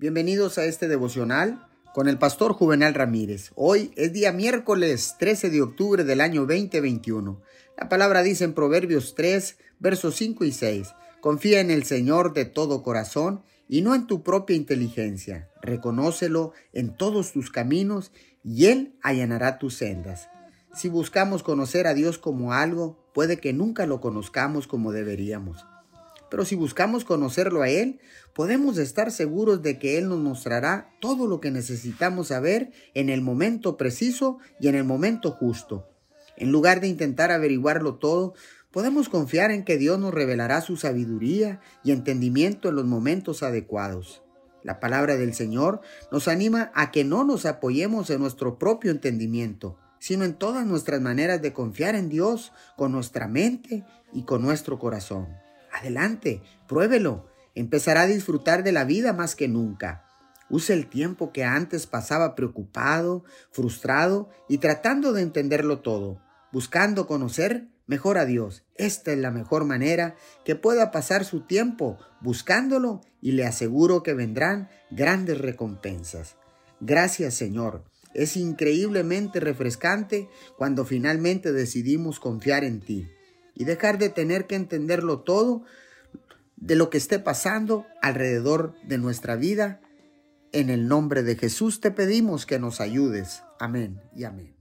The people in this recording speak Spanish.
Bienvenidos a este devocional con el pastor Juvenal Ramírez. Hoy es día miércoles 13 de octubre del año 2021. La palabra dice en Proverbios 3, versos 5 y 6, Confía en el Señor de todo corazón y no en tu propia inteligencia. Reconócelo en todos tus caminos y Él allanará tus sendas. Si buscamos conocer a Dios como algo, puede que nunca lo conozcamos como deberíamos. Pero si buscamos conocerlo a Él, podemos estar seguros de que Él nos mostrará todo lo que necesitamos saber en el momento preciso y en el momento justo. En lugar de intentar averiguarlo todo, podemos confiar en que Dios nos revelará su sabiduría y entendimiento en los momentos adecuados. La palabra del Señor nos anima a que no nos apoyemos en nuestro propio entendimiento, sino en todas nuestras maneras de confiar en Dios con nuestra mente y con nuestro corazón. Adelante, pruébelo. Empezará a disfrutar de la vida más que nunca. Use el tiempo que antes pasaba preocupado, frustrado y tratando de entenderlo todo, buscando conocer mejor a Dios. Esta es la mejor manera que pueda pasar su tiempo buscándolo y le aseguro que vendrán grandes recompensas. Gracias Señor. Es increíblemente refrescante cuando finalmente decidimos confiar en ti y dejar de tener que entenderlo todo de lo que esté pasando alrededor de nuestra vida. En el nombre de Jesús te pedimos que nos ayudes. Amén y amén.